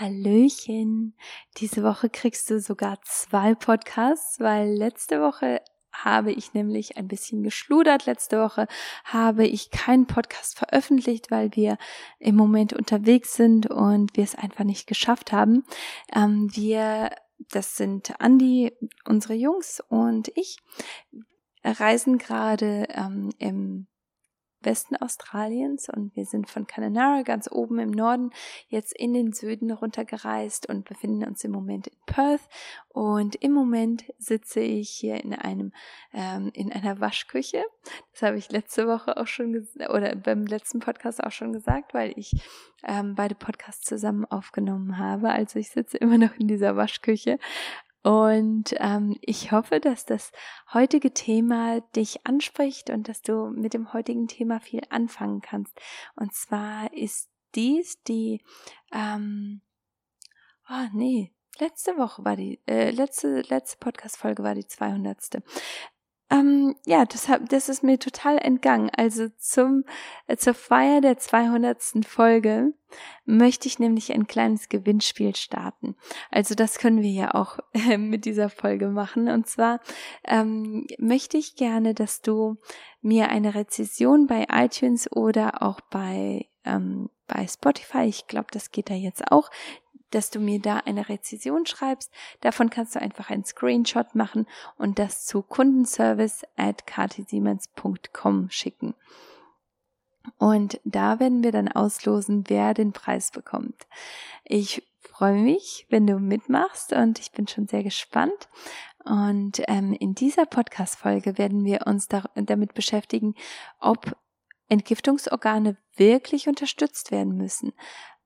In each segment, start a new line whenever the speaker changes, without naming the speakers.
Hallöchen. Diese Woche kriegst du sogar zwei Podcasts, weil letzte Woche habe ich nämlich ein bisschen geschludert. Letzte Woche habe ich keinen Podcast veröffentlicht, weil wir im Moment unterwegs sind und wir es einfach nicht geschafft haben. Ähm, wir, das sind Andi, unsere Jungs und ich, reisen gerade ähm, im Westen Australiens und wir sind von Kununurra ganz oben im Norden jetzt in den Süden runtergereist und befinden uns im Moment in Perth und im Moment sitze ich hier in einem ähm, in einer Waschküche. Das habe ich letzte Woche auch schon oder beim letzten Podcast auch schon gesagt, weil ich ähm, beide Podcasts zusammen aufgenommen habe. Also ich sitze immer noch in dieser Waschküche und ähm, ich hoffe, dass das heutige Thema dich anspricht und dass du mit dem heutigen Thema viel anfangen kannst. Und zwar ist dies die, ähm, oh nee, letzte Woche war die, äh, letzte, letzte Podcast-Folge war die 200. Ähm, ja, das, hab, das ist mir total entgangen. Also zum, äh, zur Feier der 200. Folge möchte ich nämlich ein kleines Gewinnspiel starten. Also das können wir ja auch äh, mit dieser Folge machen. Und zwar ähm, möchte ich gerne, dass du mir eine Rezession bei iTunes oder auch bei ähm, bei Spotify, ich glaube, das geht da jetzt auch, dass du mir da eine Rezession schreibst. Davon kannst du einfach einen Screenshot machen und das zu kundenservice at ktsiemens.com schicken. Und da werden wir dann auslosen, wer den Preis bekommt. Ich freue mich, wenn du mitmachst und ich bin schon sehr gespannt. Und ähm, in dieser Podcast-Folge werden wir uns da, damit beschäftigen, ob Entgiftungsorgane wirklich unterstützt werden müssen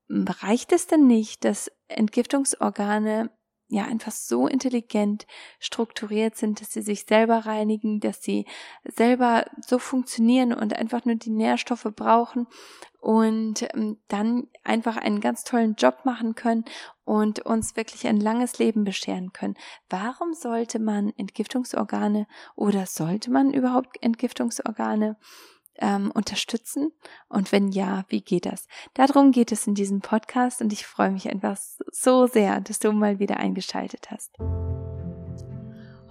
reicht es denn nicht, dass Entgiftungsorgane ja einfach so intelligent strukturiert sind, dass sie sich selber reinigen, dass sie selber so funktionieren und einfach nur die Nährstoffe brauchen und ähm, dann einfach einen ganz tollen Job machen können und uns wirklich ein langes Leben bescheren können. Warum sollte man Entgiftungsorgane oder sollte man überhaupt Entgiftungsorgane ähm, unterstützen? Und wenn ja, wie geht das? Darum geht es in diesem Podcast und ich freue mich einfach so sehr, dass du mal wieder eingeschaltet hast.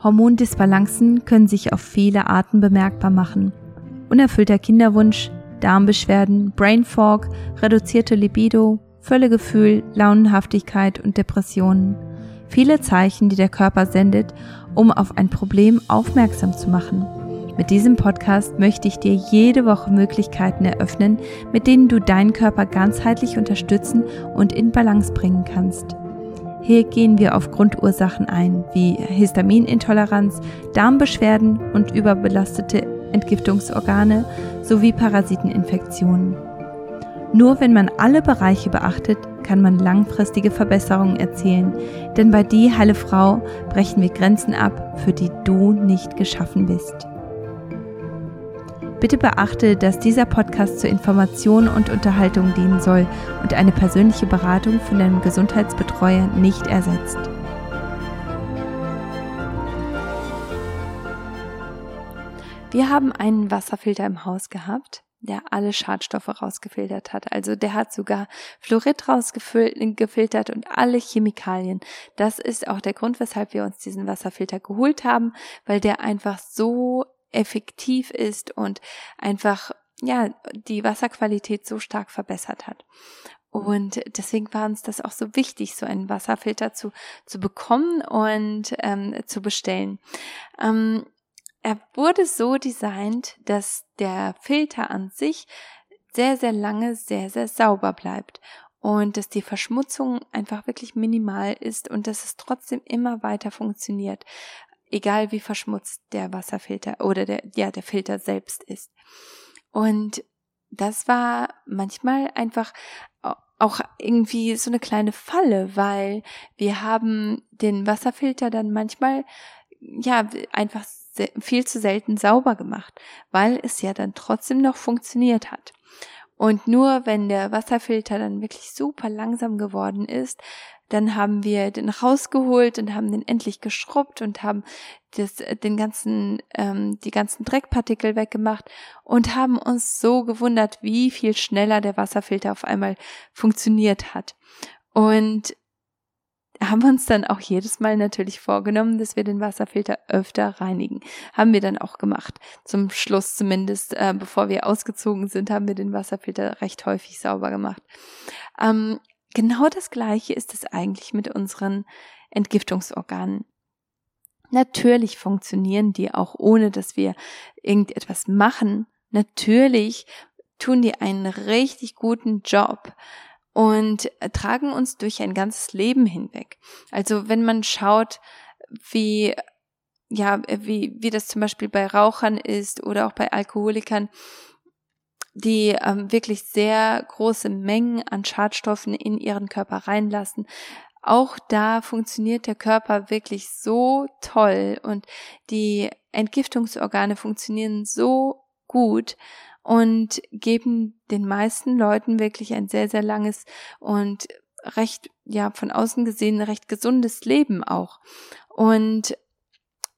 Hormondisbalancen können sich auf viele Arten bemerkbar machen. Unerfüllter Kinderwunsch, Darmbeschwerden, Brain Fog, reduzierte Libido, Völlegefühl, Launenhaftigkeit und Depressionen. Viele Zeichen, die der Körper sendet, um auf ein Problem aufmerksam zu machen. Mit diesem Podcast möchte ich dir jede Woche Möglichkeiten eröffnen, mit denen du deinen Körper ganzheitlich unterstützen und in Balance bringen kannst. Hier gehen wir auf Grundursachen ein, wie Histaminintoleranz, Darmbeschwerden und überbelastete Entgiftungsorgane sowie Parasiteninfektionen. Nur wenn man alle Bereiche beachtet, kann man langfristige Verbesserungen erzielen, denn bei Die Heile Frau brechen wir Grenzen ab, für die du nicht geschaffen bist. Bitte beachte, dass dieser Podcast zur Information und Unterhaltung dienen soll und eine persönliche Beratung von deinem Gesundheitsbetreuer nicht ersetzt.
Wir haben einen Wasserfilter im Haus gehabt, der alle Schadstoffe rausgefiltert hat. Also der hat sogar Fluorid rausgefiltert und alle Chemikalien. Das ist auch der Grund, weshalb wir uns diesen Wasserfilter geholt haben, weil der einfach so effektiv ist und einfach ja die Wasserqualität so stark verbessert hat. Und deswegen war uns das auch so wichtig, so einen Wasserfilter zu, zu bekommen und ähm, zu bestellen. Ähm, er wurde so designt, dass der Filter an sich sehr, sehr lange sehr, sehr sauber bleibt und dass die Verschmutzung einfach wirklich minimal ist und dass es trotzdem immer weiter funktioniert egal wie verschmutzt der Wasserfilter oder der, ja, der Filter selbst ist. Und das war manchmal einfach auch irgendwie so eine kleine Falle, weil wir haben den Wasserfilter dann manchmal ja einfach viel zu selten sauber gemacht, weil es ja dann trotzdem noch funktioniert hat. Und nur wenn der Wasserfilter dann wirklich super langsam geworden ist, dann haben wir den rausgeholt und haben den endlich geschrubbt und haben das, den ganzen, ähm, die ganzen Dreckpartikel weggemacht und haben uns so gewundert, wie viel schneller der Wasserfilter auf einmal funktioniert hat. Und haben uns dann auch jedes Mal natürlich vorgenommen, dass wir den Wasserfilter öfter reinigen. Haben wir dann auch gemacht. Zum Schluss zumindest, äh, bevor wir ausgezogen sind, haben wir den Wasserfilter recht häufig sauber gemacht. Ähm, genau das Gleiche ist es eigentlich mit unseren Entgiftungsorganen. Natürlich funktionieren die auch ohne, dass wir irgendetwas machen. Natürlich tun die einen richtig guten Job und tragen uns durch ein ganzes Leben hinweg. Also wenn man schaut, wie ja, wie, wie das zum Beispiel bei Rauchern ist oder auch bei Alkoholikern, die ähm, wirklich sehr große Mengen an Schadstoffen in ihren Körper reinlassen. Auch da funktioniert der Körper wirklich so toll und die Entgiftungsorgane funktionieren so gut und geben den meisten Leuten wirklich ein sehr, sehr langes und recht, ja, von außen gesehen recht gesundes Leben auch. Und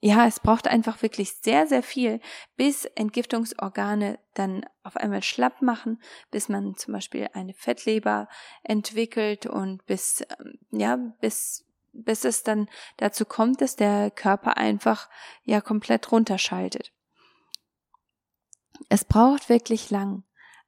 ja, es braucht einfach wirklich sehr, sehr viel, bis Entgiftungsorgane dann auf einmal schlapp machen, bis man zum Beispiel eine Fettleber entwickelt und bis, ähm, ja, bis, bis es dann dazu kommt, dass der Körper einfach, ja, komplett runterschaltet. Es braucht wirklich lang,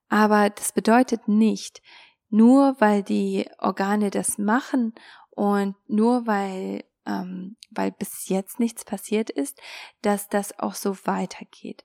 aber das bedeutet nicht, nur weil die Organe das machen und nur weil ähm, weil bis jetzt nichts passiert ist, dass das auch so weitergeht.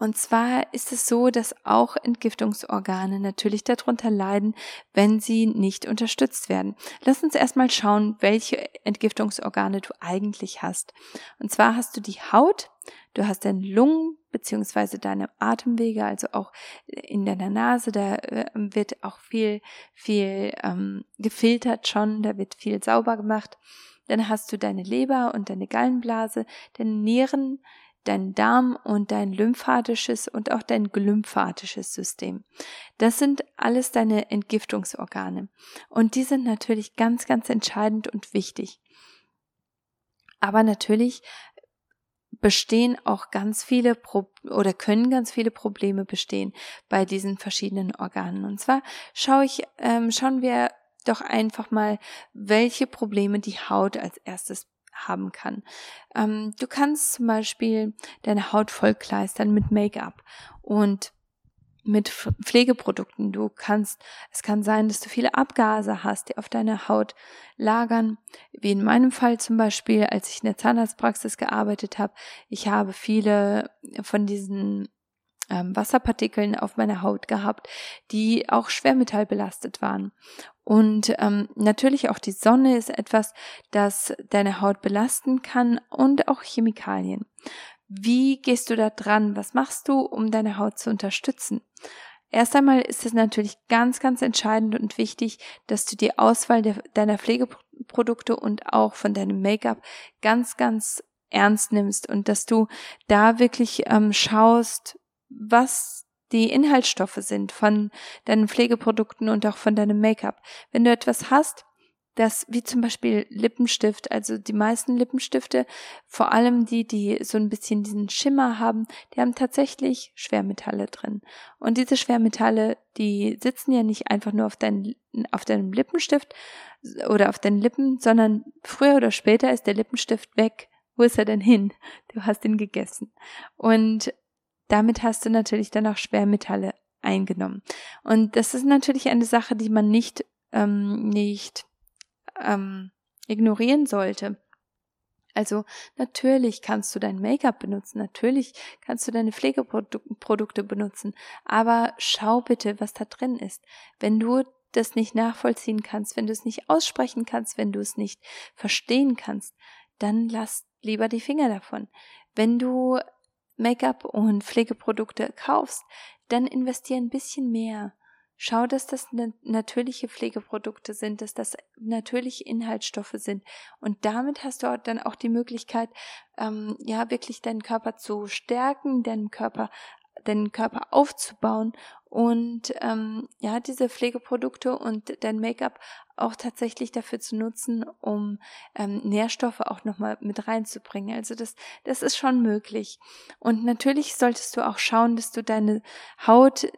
Und zwar ist es so, dass auch Entgiftungsorgane natürlich darunter leiden, wenn sie nicht unterstützt werden. Lass uns erstmal schauen, welche Entgiftungsorgane du eigentlich hast. Und zwar hast du die Haut, du hast deine Lungen beziehungsweise deine Atemwege, also auch in deiner Nase, da äh, wird auch viel, viel ähm, gefiltert schon, da wird viel sauber gemacht. Dann hast du deine Leber und deine Gallenblase, deine Nieren, dein Darm und dein lymphatisches und auch dein glymphatisches System. Das sind alles deine Entgiftungsorgane. Und die sind natürlich ganz, ganz entscheidend und wichtig. Aber natürlich bestehen auch ganz viele Pro oder können ganz viele Probleme bestehen bei diesen verschiedenen Organen. Und zwar schaue ich, ähm, schauen wir doch einfach mal, welche Probleme die Haut als erstes haben kann. Ähm, du kannst zum Beispiel deine Haut vollkleistern mit Make-up und mit Pflegeprodukten. Du kannst, es kann sein, dass du viele Abgase hast, die auf deiner Haut lagern. Wie in meinem Fall zum Beispiel, als ich in der Zahnarztpraxis gearbeitet habe. Ich habe viele von diesen ähm, Wasserpartikeln auf meiner Haut gehabt, die auch schwermetallbelastet waren. Und ähm, natürlich auch die Sonne ist etwas, das deine Haut belasten kann und auch Chemikalien. Wie gehst du da dran? Was machst du, um deine Haut zu unterstützen? Erst einmal ist es natürlich ganz, ganz entscheidend und wichtig, dass du die Auswahl der, deiner Pflegeprodukte und auch von deinem Make-up ganz, ganz ernst nimmst und dass du da wirklich ähm, schaust, was die Inhaltsstoffe sind von deinen Pflegeprodukten und auch von deinem Make-up. Wenn du etwas hast, das wie zum Beispiel Lippenstift, also die meisten Lippenstifte, vor allem die, die so ein bisschen diesen Schimmer haben, die haben tatsächlich Schwermetalle drin. Und diese Schwermetalle, die sitzen ja nicht einfach nur auf, dein, auf deinem Lippenstift oder auf deinen Lippen, sondern früher oder später ist der Lippenstift weg. Wo ist er denn hin? Du hast ihn gegessen. Und damit hast du natürlich dann auch Schwermetalle eingenommen. Und das ist natürlich eine Sache, die man nicht, ähm, nicht ähm, ignorieren sollte. Also natürlich kannst du dein Make-up benutzen, natürlich kannst du deine Pflegeprodukte benutzen, aber schau bitte, was da drin ist. Wenn du das nicht nachvollziehen kannst, wenn du es nicht aussprechen kannst, wenn du es nicht verstehen kannst, dann lass lieber die Finger davon. Wenn du Make-up und Pflegeprodukte kaufst, dann investier ein bisschen mehr. Schau, dass das natürliche Pflegeprodukte sind, dass das natürliche Inhaltsstoffe sind. Und damit hast du dann auch die Möglichkeit, ähm, ja, wirklich deinen Körper zu stärken, deinen Körper deinen Körper aufzubauen und ähm, ja, diese Pflegeprodukte und dein Make-up auch tatsächlich dafür zu nutzen, um ähm, Nährstoffe auch nochmal mit reinzubringen. Also das, das ist schon möglich. Und natürlich solltest du auch schauen, dass du deine Haut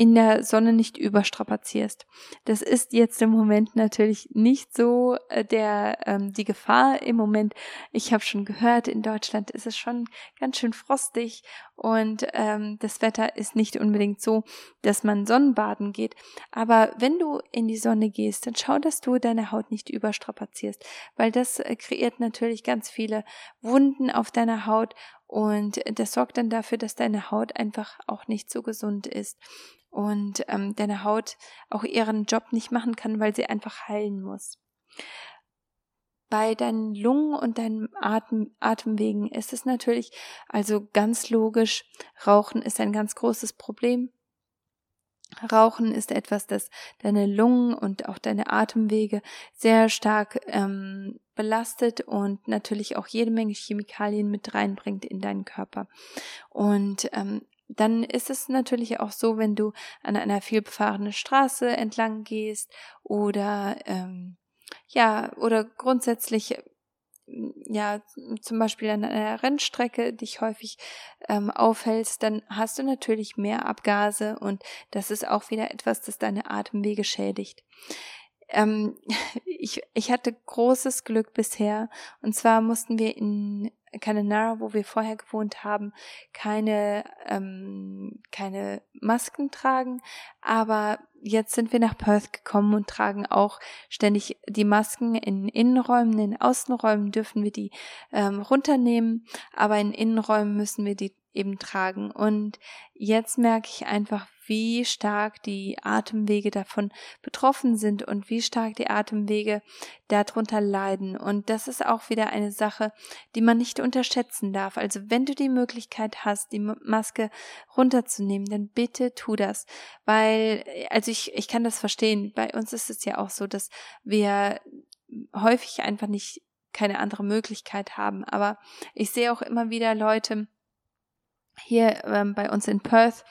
in der Sonne nicht überstrapazierst. Das ist jetzt im Moment natürlich nicht so äh, der ähm, die Gefahr im Moment. Ich habe schon gehört, in Deutschland ist es schon ganz schön frostig und ähm, das Wetter ist nicht unbedingt so, dass man Sonnenbaden geht. Aber wenn du in die Sonne gehst, dann schau, dass du deine Haut nicht überstrapazierst, weil das äh, kreiert natürlich ganz viele Wunden auf deiner Haut und das sorgt dann dafür, dass deine Haut einfach auch nicht so gesund ist und ähm, deine Haut auch ihren Job nicht machen kann, weil sie einfach heilen muss. Bei deinen Lungen und deinen Atem, Atemwegen ist es natürlich also ganz logisch, Rauchen ist ein ganz großes Problem. Rauchen ist etwas, das deine Lungen und auch deine Atemwege sehr stark ähm, belastet und natürlich auch jede Menge Chemikalien mit reinbringt in deinen Körper. Und ähm, dann ist es natürlich auch so, wenn du an einer vielbefahrenen Straße entlang gehst oder ähm, ja oder grundsätzlich ja, zum Beispiel an einer Rennstrecke dich häufig ähm, aufhältst, dann hast du natürlich mehr Abgase und das ist auch wieder etwas, das deine Atemwege schädigt. Ähm, ich, ich hatte großes Glück bisher und zwar mussten wir in Cananara, wo wir vorher gewohnt haben, keine, ähm, keine Masken tragen. Aber jetzt sind wir nach Perth gekommen und tragen auch ständig die Masken in Innenräumen. In Außenräumen dürfen wir die ähm, runternehmen, aber in Innenräumen müssen wir die eben tragen. Und jetzt merke ich einfach, wie stark die Atemwege davon betroffen sind und wie stark die Atemwege darunter leiden. Und das ist auch wieder eine Sache, die man nicht unterschätzen darf. Also wenn du die Möglichkeit hast, die Maske runterzunehmen, dann bitte tu das. Weil, also ich, ich kann das verstehen. Bei uns ist es ja auch so, dass wir häufig einfach nicht keine andere Möglichkeit haben. Aber ich sehe auch immer wieder Leute hier ähm, bei uns in Perth,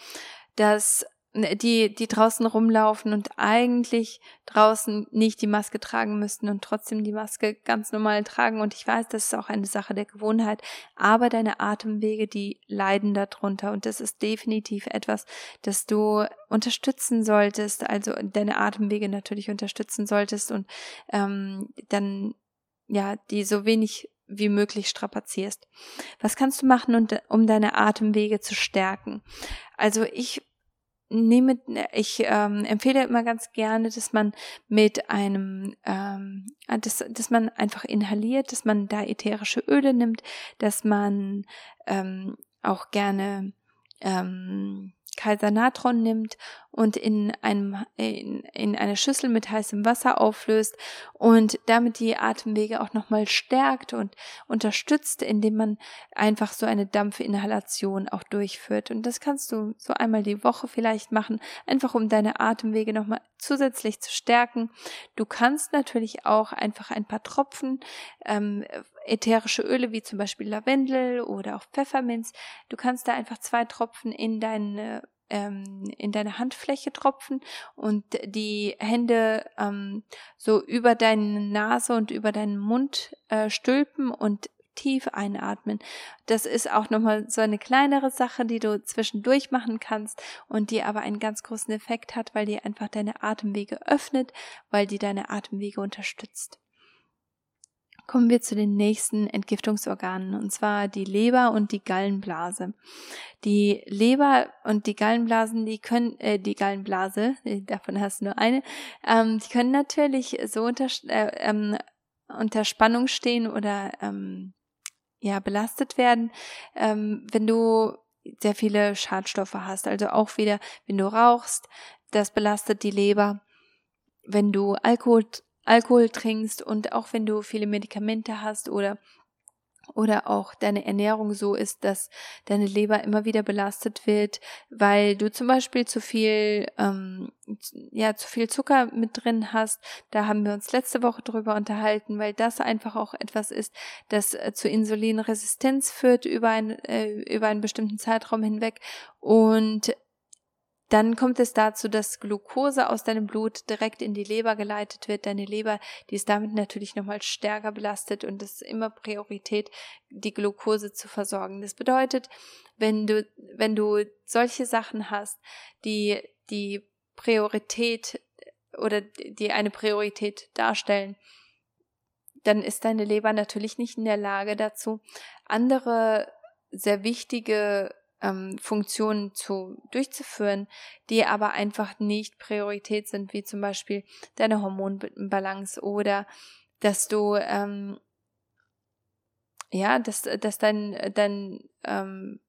dass ne, die, die draußen rumlaufen und eigentlich draußen nicht die Maske tragen müssten und trotzdem die Maske ganz normal tragen. Und ich weiß, das ist auch eine Sache der Gewohnheit. Aber deine Atemwege, die leiden darunter. Und das ist definitiv etwas, das du unterstützen solltest. Also deine Atemwege natürlich unterstützen solltest und ähm, dann ja, die so wenig wie möglich strapazierst. Was kannst du machen, um deine Atemwege zu stärken? Also ich nehme, ich ähm, empfehle immer ganz gerne, dass man mit einem, ähm, dass, dass man einfach inhaliert, dass man da ätherische Öle nimmt, dass man ähm, auch gerne ähm, Kaiser-Natron nimmt und in, einem, in, in eine Schüssel mit heißem Wasser auflöst und damit die Atemwege auch nochmal stärkt und unterstützt, indem man einfach so eine Dampfinhalation auch durchführt. Und das kannst du so einmal die Woche vielleicht machen, einfach um deine Atemwege nochmal zusätzlich zu stärken. Du kannst natürlich auch einfach ein paar Tropfen ähm, ätherische Öle wie zum Beispiel Lavendel oder auch Pfefferminz. Du kannst da einfach zwei Tropfen in deine ähm, in deine Handfläche tropfen und die Hände ähm, so über deine Nase und über deinen Mund äh, stülpen und tief einatmen. Das ist auch nochmal so eine kleinere Sache, die du zwischendurch machen kannst und die aber einen ganz großen Effekt hat, weil die einfach deine Atemwege öffnet, weil die deine Atemwege unterstützt kommen wir zu den nächsten Entgiftungsorganen, und zwar die Leber und die Gallenblase. Die Leber und die Gallenblasen, die können, äh, die Gallenblase, äh, davon hast du nur eine, ähm, die können natürlich so unter, äh, ähm, unter Spannung stehen oder ähm, ja belastet werden, ähm, wenn du sehr viele Schadstoffe hast. Also auch wieder, wenn du rauchst, das belastet die Leber. Wenn du Alkohol Alkohol trinkst und auch wenn du viele Medikamente hast oder oder auch deine Ernährung so ist, dass deine Leber immer wieder belastet wird, weil du zum Beispiel zu viel, ähm, ja, zu viel Zucker mit drin hast. Da haben wir uns letzte Woche drüber unterhalten, weil das einfach auch etwas ist, das äh, zu Insulinresistenz führt über, ein, äh, über einen bestimmten Zeitraum hinweg und dann kommt es dazu, dass Glucose aus deinem Blut direkt in die Leber geleitet wird. Deine Leber, die ist damit natürlich nochmal stärker belastet und es ist immer Priorität, die Glucose zu versorgen. Das bedeutet, wenn du, wenn du solche Sachen hast, die die Priorität oder die eine Priorität darstellen, dann ist deine Leber natürlich nicht in der Lage dazu, andere sehr wichtige ähm, Funktionen zu durchzuführen, die aber einfach nicht Priorität sind, wie zum Beispiel deine Hormonbalance oder dass du ähm, ja, dass, dass dein, dein ähm,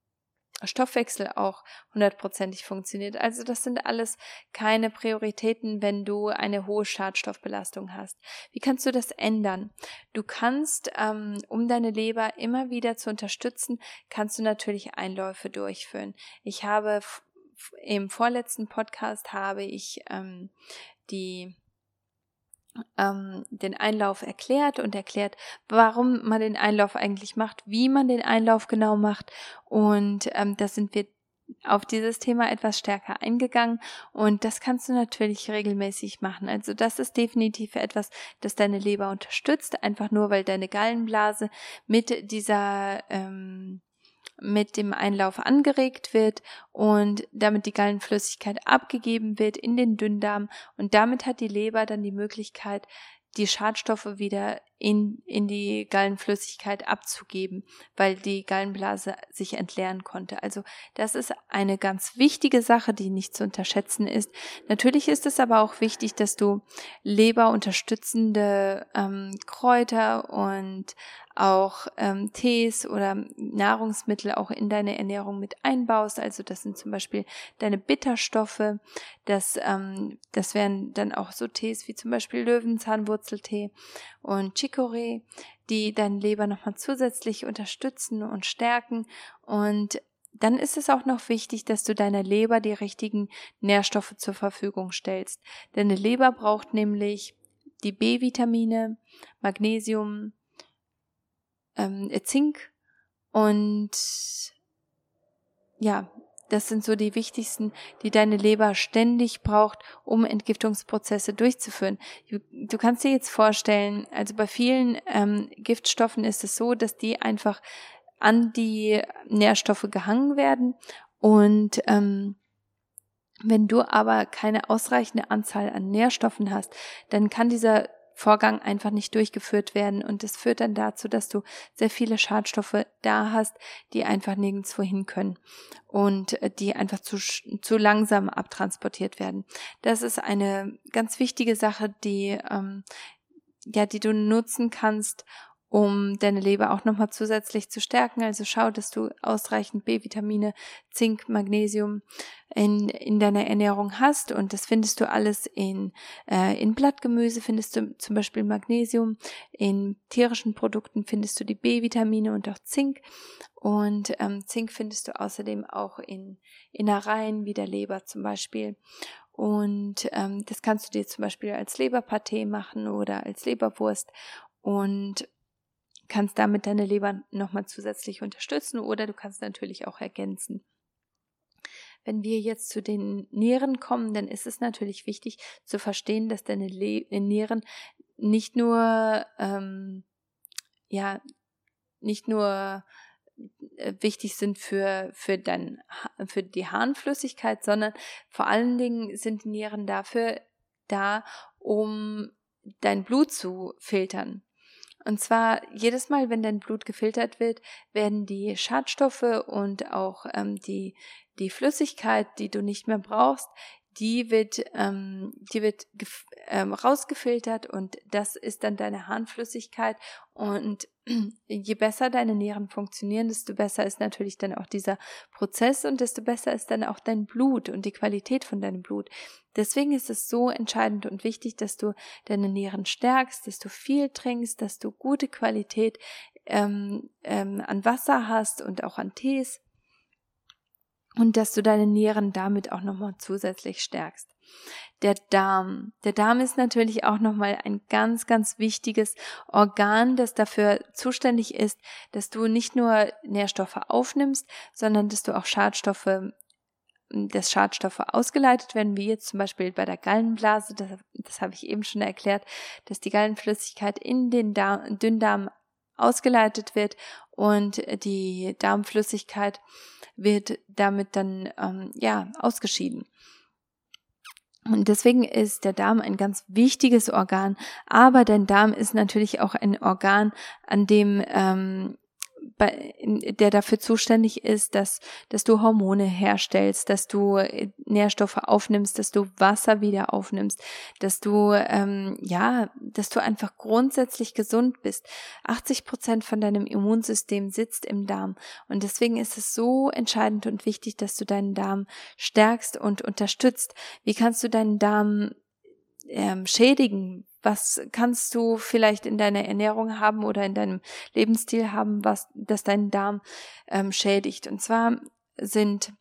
Stoffwechsel auch hundertprozentig funktioniert. Also das sind alles keine Prioritäten, wenn du eine hohe Schadstoffbelastung hast. Wie kannst du das ändern? Du kannst, ähm, um deine Leber immer wieder zu unterstützen, kannst du natürlich Einläufe durchführen. Ich habe im vorletzten Podcast habe ich ähm, die ähm, den Einlauf erklärt und erklärt, warum man den Einlauf eigentlich macht, wie man den Einlauf genau macht. Und ähm, da sind wir auf dieses Thema etwas stärker eingegangen und das kannst du natürlich regelmäßig machen. Also das ist definitiv etwas, das deine Leber unterstützt, einfach nur weil deine Gallenblase mit dieser ähm, mit dem Einlauf angeregt wird und damit die Gallenflüssigkeit abgegeben wird in den Dünndarm und damit hat die Leber dann die Möglichkeit, die Schadstoffe wieder in, in die Gallenflüssigkeit abzugeben, weil die Gallenblase sich entleeren konnte. Also das ist eine ganz wichtige Sache, die nicht zu unterschätzen ist. Natürlich ist es aber auch wichtig, dass du leberunterstützende ähm, Kräuter und auch ähm, Tees oder Nahrungsmittel auch in deine Ernährung mit einbaust. Also das sind zum Beispiel deine Bitterstoffe. Das, ähm, das wären dann auch so Tees wie zum Beispiel Löwenzahnwurzeltee und Chicorée, die deine Leber nochmal zusätzlich unterstützen und stärken. Und dann ist es auch noch wichtig, dass du deiner Leber die richtigen Nährstoffe zur Verfügung stellst. Deine Leber braucht nämlich die B-Vitamine, Magnesium, ähm, Zink und ja, das sind so die wichtigsten, die deine Leber ständig braucht, um Entgiftungsprozesse durchzuführen. Du kannst dir jetzt vorstellen, also bei vielen ähm, Giftstoffen ist es so, dass die einfach an die Nährstoffe gehangen werden und ähm, wenn du aber keine ausreichende Anzahl an Nährstoffen hast, dann kann dieser Vorgang einfach nicht durchgeführt werden. Und das führt dann dazu, dass du sehr viele Schadstoffe da hast, die einfach nirgendwo hin können und äh, die einfach zu, zu langsam abtransportiert werden. Das ist eine ganz wichtige Sache, die, ähm, ja, die du nutzen kannst, um deine Leber auch nochmal zusätzlich zu stärken. Also schau, dass du ausreichend B-Vitamine, Zink, Magnesium in, in deiner Ernährung hast. Und das findest du alles in, äh, in Blattgemüse, findest du zum Beispiel Magnesium. In tierischen Produkten findest du die B-Vitamine und auch Zink. Und ähm, Zink findest du außerdem auch in Innereien wie der Leber zum Beispiel. Und ähm, das kannst du dir zum Beispiel als Leberpaté machen oder als Leberwurst. Und kannst damit deine Leber nochmal zusätzlich unterstützen oder du kannst natürlich auch ergänzen. Wenn wir jetzt zu den Nieren kommen, dann ist es natürlich wichtig zu verstehen, dass deine Le Nieren nicht nur ähm, ja nicht nur äh, wichtig sind für für dein für die Harnflüssigkeit, sondern vor allen Dingen sind die Nieren dafür da, um dein Blut zu filtern. Und zwar jedes Mal, wenn dein Blut gefiltert wird, werden die Schadstoffe und auch ähm, die, die Flüssigkeit, die du nicht mehr brauchst, die wird, ähm, die wird ähm, rausgefiltert und das ist dann deine Harnflüssigkeit. Und je besser deine Nieren funktionieren, desto besser ist natürlich dann auch dieser Prozess und desto besser ist dann auch dein Blut und die Qualität von deinem Blut. Deswegen ist es so entscheidend und wichtig, dass du deine Nieren stärkst, dass du viel trinkst, dass du gute Qualität ähm, ähm, an Wasser hast und auch an Tees und dass du deine Nieren damit auch nochmal zusätzlich stärkst. Der Darm. Der Darm ist natürlich auch nochmal ein ganz, ganz wichtiges Organ, das dafür zuständig ist, dass du nicht nur Nährstoffe aufnimmst, sondern dass du auch Schadstoffe dass Schadstoffe ausgeleitet werden, wie jetzt zum Beispiel bei der Gallenblase, das, das habe ich eben schon erklärt, dass die Gallenflüssigkeit in den Darm, Dünndarm ausgeleitet wird und die Darmflüssigkeit wird damit dann ähm, ja ausgeschieden. Und deswegen ist der Darm ein ganz wichtiges Organ, aber dein Darm ist natürlich auch ein Organ, an dem ähm, bei, der dafür zuständig ist, dass, dass du Hormone herstellst, dass du äh, Nährstoffe aufnimmst, dass du Wasser wieder aufnimmst, dass du, ähm, ja, dass du einfach grundsätzlich gesund bist. 80 Prozent von deinem Immunsystem sitzt im Darm. Und deswegen ist es so entscheidend und wichtig, dass du deinen Darm stärkst und unterstützt. Wie kannst du deinen Darm ähm, schädigen? Was kannst du vielleicht in deiner Ernährung haben oder in deinem Lebensstil haben, was das deinen Darm ähm, schädigt? Und zwar sind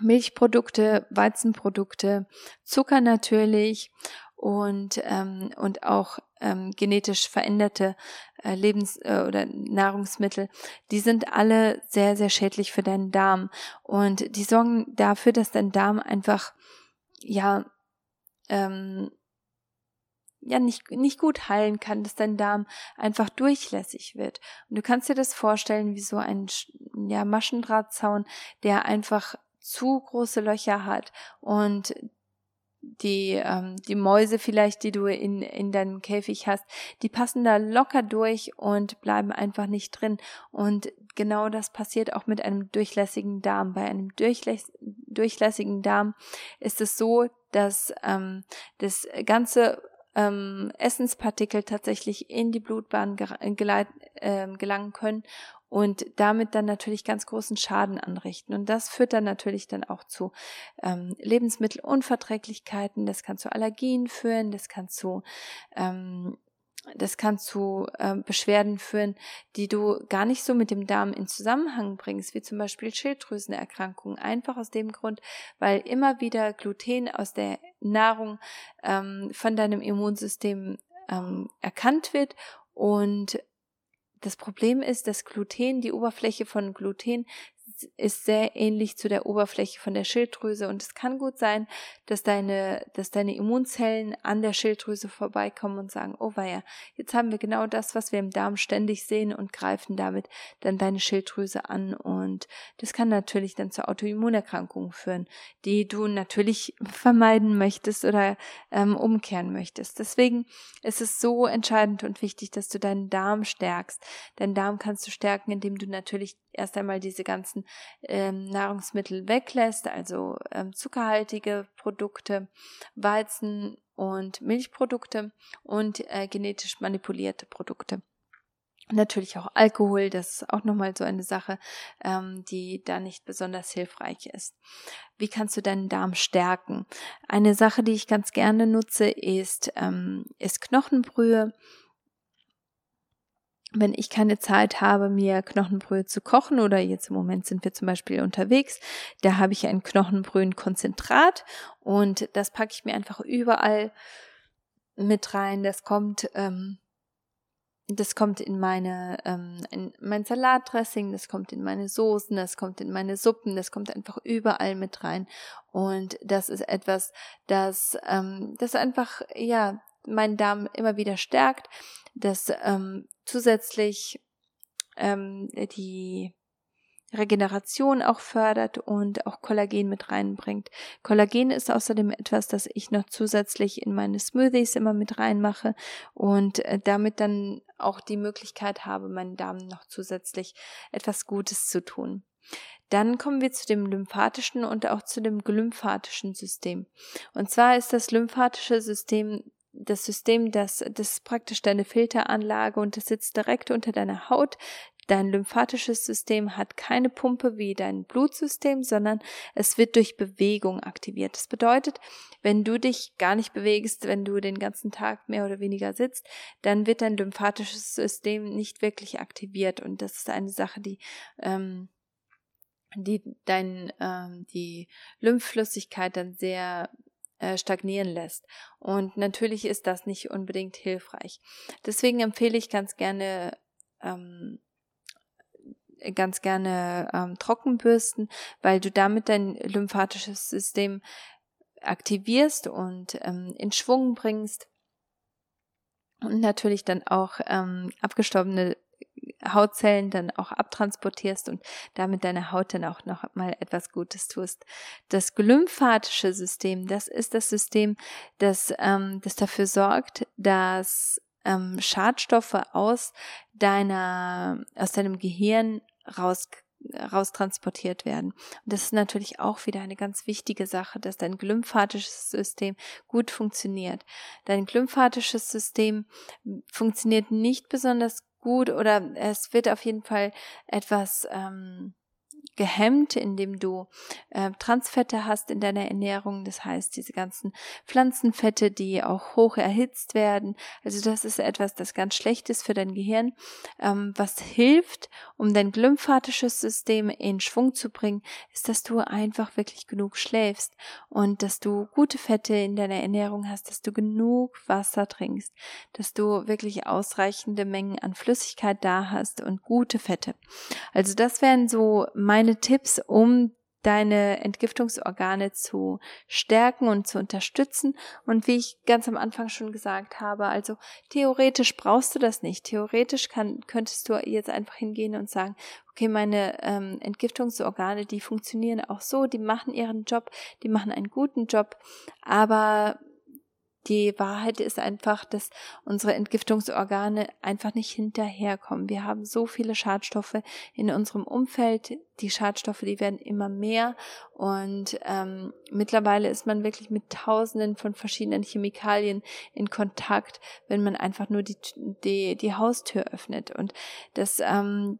Milchprodukte, Weizenprodukte, Zucker natürlich und ähm, und auch ähm, genetisch veränderte äh, Lebens- äh, oder Nahrungsmittel, die sind alle sehr sehr schädlich für deinen Darm und die sorgen dafür, dass dein Darm einfach ja ähm, ja nicht, nicht gut heilen kann, dass dein Darm einfach durchlässig wird. Und du kannst dir das vorstellen wie so ein ja, Maschendrahtzaun, der einfach zu große Löcher hat und die, ähm, die Mäuse vielleicht, die du in, in deinem Käfig hast, die passen da locker durch und bleiben einfach nicht drin. Und genau das passiert auch mit einem durchlässigen Darm. Bei einem durchläss durchlässigen Darm ist es so, dass ähm, das ganze ähm, Essenspartikel tatsächlich in die Blutbahn äh, gelangen können und damit dann natürlich ganz großen Schaden anrichten. Und das führt dann natürlich dann auch zu ähm, Lebensmittelunverträglichkeiten, das kann zu Allergien führen, das kann zu ähm, das kann zu äh, Beschwerden führen, die du gar nicht so mit dem Darm in Zusammenhang bringst, wie zum Beispiel Schilddrüsenerkrankungen. Einfach aus dem Grund, weil immer wieder Gluten aus der Nahrung ähm, von deinem Immunsystem ähm, erkannt wird und das Problem ist, dass Gluten, die Oberfläche von Gluten ist sehr ähnlich zu der Oberfläche von der Schilddrüse und es kann gut sein, dass deine, dass deine Immunzellen an der Schilddrüse vorbeikommen und sagen, oh weia, jetzt haben wir genau das, was wir im Darm ständig sehen und greifen damit dann deine Schilddrüse an und das kann natürlich dann zu Autoimmunerkrankungen führen, die du natürlich vermeiden möchtest oder ähm, umkehren möchtest. Deswegen ist es so entscheidend und wichtig, dass du deinen Darm stärkst. Deinen Darm kannst du stärken, indem du natürlich erst einmal diese ganzen ähm, Nahrungsmittel weglässt, also ähm, zuckerhaltige Produkte, Weizen und Milchprodukte und äh, genetisch manipulierte Produkte. Natürlich auch Alkohol, das ist auch nochmal so eine Sache, ähm, die da nicht besonders hilfreich ist. Wie kannst du deinen Darm stärken? Eine Sache, die ich ganz gerne nutze, ist, ähm, ist Knochenbrühe wenn ich keine Zeit habe, mir Knochenbrühe zu kochen oder jetzt im Moment sind wir zum Beispiel unterwegs, da habe ich ein Knochenbrühenkonzentrat und das packe ich mir einfach überall mit rein. Das kommt, ähm, das kommt in meine, ähm, in mein Salatdressing, das kommt in meine Soßen, das kommt in meine Suppen, das kommt einfach überall mit rein. Und das ist etwas, das, ähm, das einfach, ja, meinen Darm immer wieder stärkt, das ähm, zusätzlich ähm, die Regeneration auch fördert und auch Kollagen mit reinbringt. Kollagen ist außerdem etwas, das ich noch zusätzlich in meine Smoothies immer mit reinmache und äh, damit dann auch die Möglichkeit habe, meinen Darm noch zusätzlich etwas Gutes zu tun. Dann kommen wir zu dem lymphatischen und auch zu dem glymphatischen System. Und zwar ist das lymphatische System das System, das, das ist praktisch deine Filteranlage und das sitzt direkt unter deiner Haut. Dein lymphatisches System hat keine Pumpe wie dein Blutsystem, sondern es wird durch Bewegung aktiviert. Das bedeutet, wenn du dich gar nicht bewegst, wenn du den ganzen Tag mehr oder weniger sitzt, dann wird dein lymphatisches System nicht wirklich aktiviert. Und das ist eine Sache, die ähm, die dein ähm, die Lymphflüssigkeit dann sehr äh, stagnieren lässt. Und natürlich ist das nicht unbedingt hilfreich. Deswegen empfehle ich ganz gerne ähm, ganz gerne ähm, Trockenbürsten, weil du damit dein lymphatisches System aktivierst und ähm, in Schwung bringst und natürlich dann auch ähm, abgestorbene Hautzellen dann auch abtransportierst und damit deiner Haut dann auch noch mal etwas Gutes tust. Das glymphatische System, das ist das System, das, ähm, das dafür sorgt, dass ähm, Schadstoffe aus deiner, aus deinem Gehirn raus raustransportiert werden. Und das ist natürlich auch wieder eine ganz wichtige Sache, dass dein glymphatisches System gut funktioniert. Dein glymphatisches System funktioniert nicht besonders gut oder es wird auf jeden Fall etwas ähm, gehemmt, indem du äh, Transfette hast in deiner Ernährung. Das heißt, diese ganzen Pflanzenfette, die auch hoch erhitzt werden. Also das ist etwas, das ganz schlecht ist für dein Gehirn. Ähm, was hilft, um dein glymphatisches System in Schwung zu bringen, ist, dass du einfach wirklich genug schläfst und dass du gute Fette in deiner Ernährung hast, dass du genug Wasser trinkst, dass du wirklich ausreichende Mengen an Flüssigkeit da hast und gute Fette. Also das wären so meine meine Tipps, um deine Entgiftungsorgane zu stärken und zu unterstützen. Und wie ich ganz am Anfang schon gesagt habe, also theoretisch brauchst du das nicht. Theoretisch kann, könntest du jetzt einfach hingehen und sagen, okay, meine ähm, Entgiftungsorgane, die funktionieren auch so, die machen ihren Job, die machen einen guten Job, aber die Wahrheit ist einfach, dass unsere Entgiftungsorgane einfach nicht hinterherkommen. Wir haben so viele Schadstoffe in unserem Umfeld. Die Schadstoffe, die werden immer mehr und ähm, mittlerweile ist man wirklich mit Tausenden von verschiedenen Chemikalien in Kontakt, wenn man einfach nur die die, die Haustür öffnet und das ähm,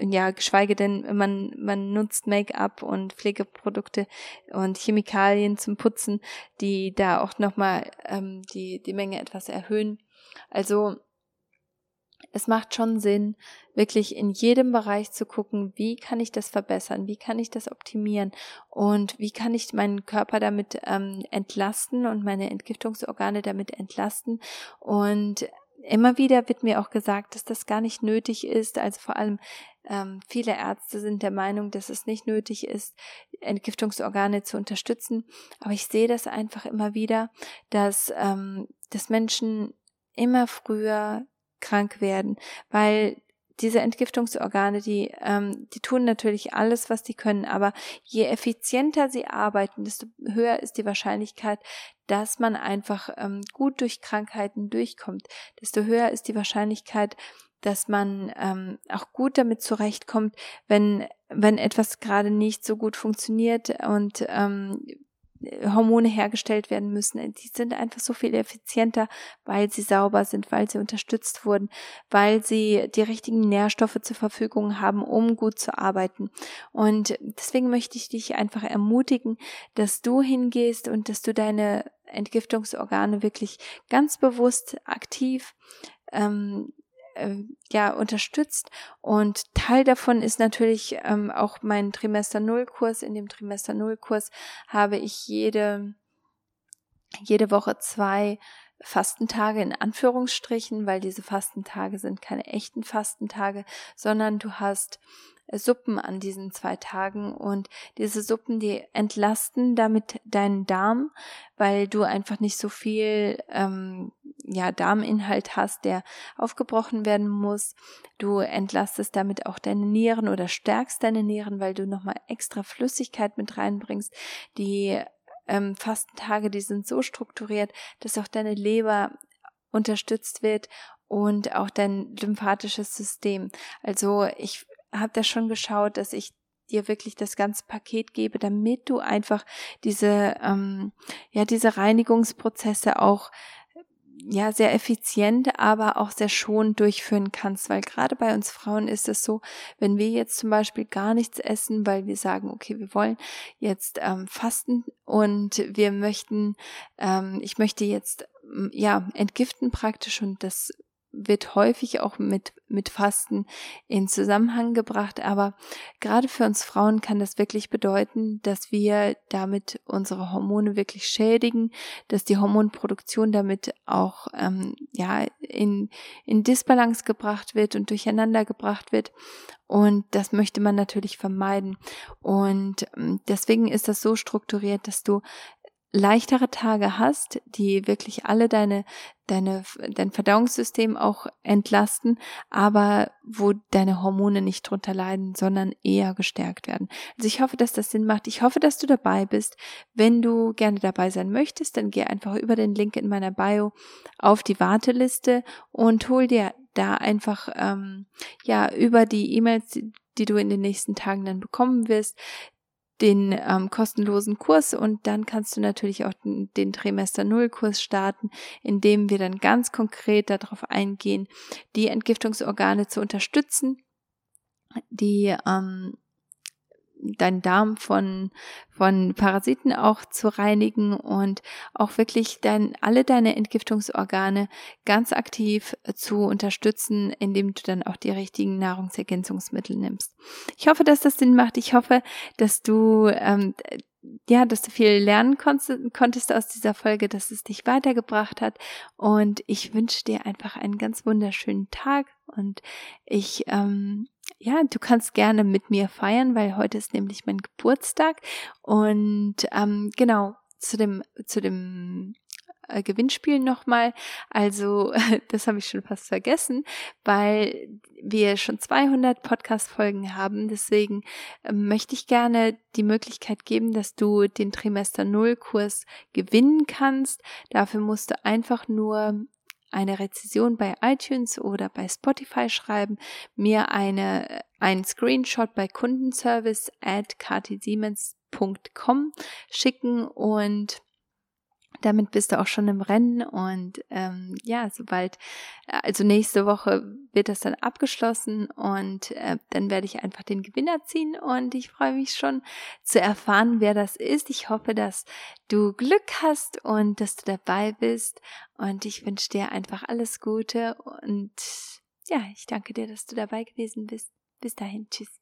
ja, geschweige denn, man, man nutzt Make-up und Pflegeprodukte und Chemikalien zum Putzen, die da auch nochmal ähm, die, die Menge etwas erhöhen. Also es macht schon Sinn, wirklich in jedem Bereich zu gucken, wie kann ich das verbessern, wie kann ich das optimieren und wie kann ich meinen Körper damit ähm, entlasten und meine Entgiftungsorgane damit entlasten und Immer wieder wird mir auch gesagt, dass das gar nicht nötig ist. Also vor allem ähm, viele Ärzte sind der Meinung, dass es nicht nötig ist, Entgiftungsorgane zu unterstützen. Aber ich sehe das einfach immer wieder, dass, ähm, dass Menschen immer früher krank werden, weil diese Entgiftungsorgane, die, ähm, die tun natürlich alles, was die können, aber je effizienter sie arbeiten, desto höher ist die Wahrscheinlichkeit, dass man einfach ähm, gut durch Krankheiten durchkommt, desto höher ist die Wahrscheinlichkeit, dass man ähm, auch gut damit zurechtkommt, wenn wenn etwas gerade nicht so gut funktioniert und ähm, Hormone hergestellt werden müssen. Die sind einfach so viel effizienter, weil sie sauber sind, weil sie unterstützt wurden, weil sie die richtigen Nährstoffe zur Verfügung haben, um gut zu arbeiten. Und deswegen möchte ich dich einfach ermutigen, dass du hingehst und dass du deine Entgiftungsorgane wirklich ganz bewusst aktiv ähm, äh, ja unterstützt und Teil davon ist natürlich ähm, auch mein Trimester Null Kurs. In dem Trimester Null Kurs habe ich jede jede Woche zwei Fastentage in Anführungsstrichen, weil diese Fastentage sind keine echten Fastentage, sondern du hast Suppen an diesen zwei Tagen und diese Suppen, die entlasten damit deinen Darm, weil du einfach nicht so viel ähm, ja Darminhalt hast, der aufgebrochen werden muss. Du entlastest damit auch deine Nieren oder stärkst deine Nieren, weil du nochmal extra Flüssigkeit mit reinbringst. Die ähm, Fastentage, die sind so strukturiert, dass auch deine Leber unterstützt wird und auch dein lymphatisches System. Also ich habe da schon geschaut, dass ich dir wirklich das ganze Paket gebe, damit du einfach diese ähm, ja diese Reinigungsprozesse auch ja sehr effizient, aber auch sehr schonend durchführen kannst, weil gerade bei uns Frauen ist es so, wenn wir jetzt zum Beispiel gar nichts essen, weil wir sagen, okay, wir wollen jetzt ähm, fasten und wir möchten, ähm, ich möchte jetzt ja entgiften praktisch und das wird häufig auch mit, mit Fasten in Zusammenhang gebracht. Aber gerade für uns Frauen kann das wirklich bedeuten, dass wir damit unsere Hormone wirklich schädigen, dass die Hormonproduktion damit auch ähm, ja in, in Disbalance gebracht wird und durcheinander gebracht wird. Und das möchte man natürlich vermeiden. Und ähm, deswegen ist das so strukturiert, dass du leichtere Tage hast, die wirklich alle deine, deine, dein Verdauungssystem auch entlasten, aber wo deine Hormone nicht drunter leiden, sondern eher gestärkt werden. Also ich hoffe, dass das Sinn macht. Ich hoffe, dass du dabei bist. Wenn du gerne dabei sein möchtest, dann geh einfach über den Link in meiner Bio auf die Warteliste und hol dir da einfach ähm, ja über die E-Mails, die du in den nächsten Tagen dann bekommen wirst, den ähm, kostenlosen Kurs und dann kannst du natürlich auch den, den Trimester Null Kurs starten, in dem wir dann ganz konkret darauf eingehen, die Entgiftungsorgane zu unterstützen, die ähm, deinen Darm von, von Parasiten auch zu reinigen und auch wirklich dein, alle deine Entgiftungsorgane ganz aktiv zu unterstützen, indem du dann auch die richtigen Nahrungsergänzungsmittel nimmst. Ich hoffe, dass das Sinn macht. Ich hoffe, dass du ähm, ja, dass du viel lernen konntest aus dieser Folge, dass es dich weitergebracht hat. Und ich wünsche dir einfach einen ganz wunderschönen Tag. Und ich, ähm, ja, du kannst gerne mit mir feiern, weil heute ist nämlich mein Geburtstag. Und ähm, genau, zu dem, zu dem äh, Gewinnspiel nochmal. Also, das habe ich schon fast vergessen, weil wir schon 200 Podcast-Folgen haben. Deswegen äh, möchte ich gerne die Möglichkeit geben, dass du den Trimester Null Kurs gewinnen kannst. Dafür musst du einfach nur eine Rezession bei iTunes oder bei Spotify schreiben, mir eine, ein Screenshot bei Kundenservice at schicken und damit bist du auch schon im Rennen und ähm, ja, sobald, also nächste Woche wird das dann abgeschlossen und äh, dann werde ich einfach den Gewinner ziehen und ich freue mich schon zu erfahren, wer das ist. Ich hoffe, dass du Glück hast und dass du dabei bist und ich wünsche dir einfach alles Gute und ja, ich danke dir, dass du dabei gewesen bist. Bis dahin, tschüss.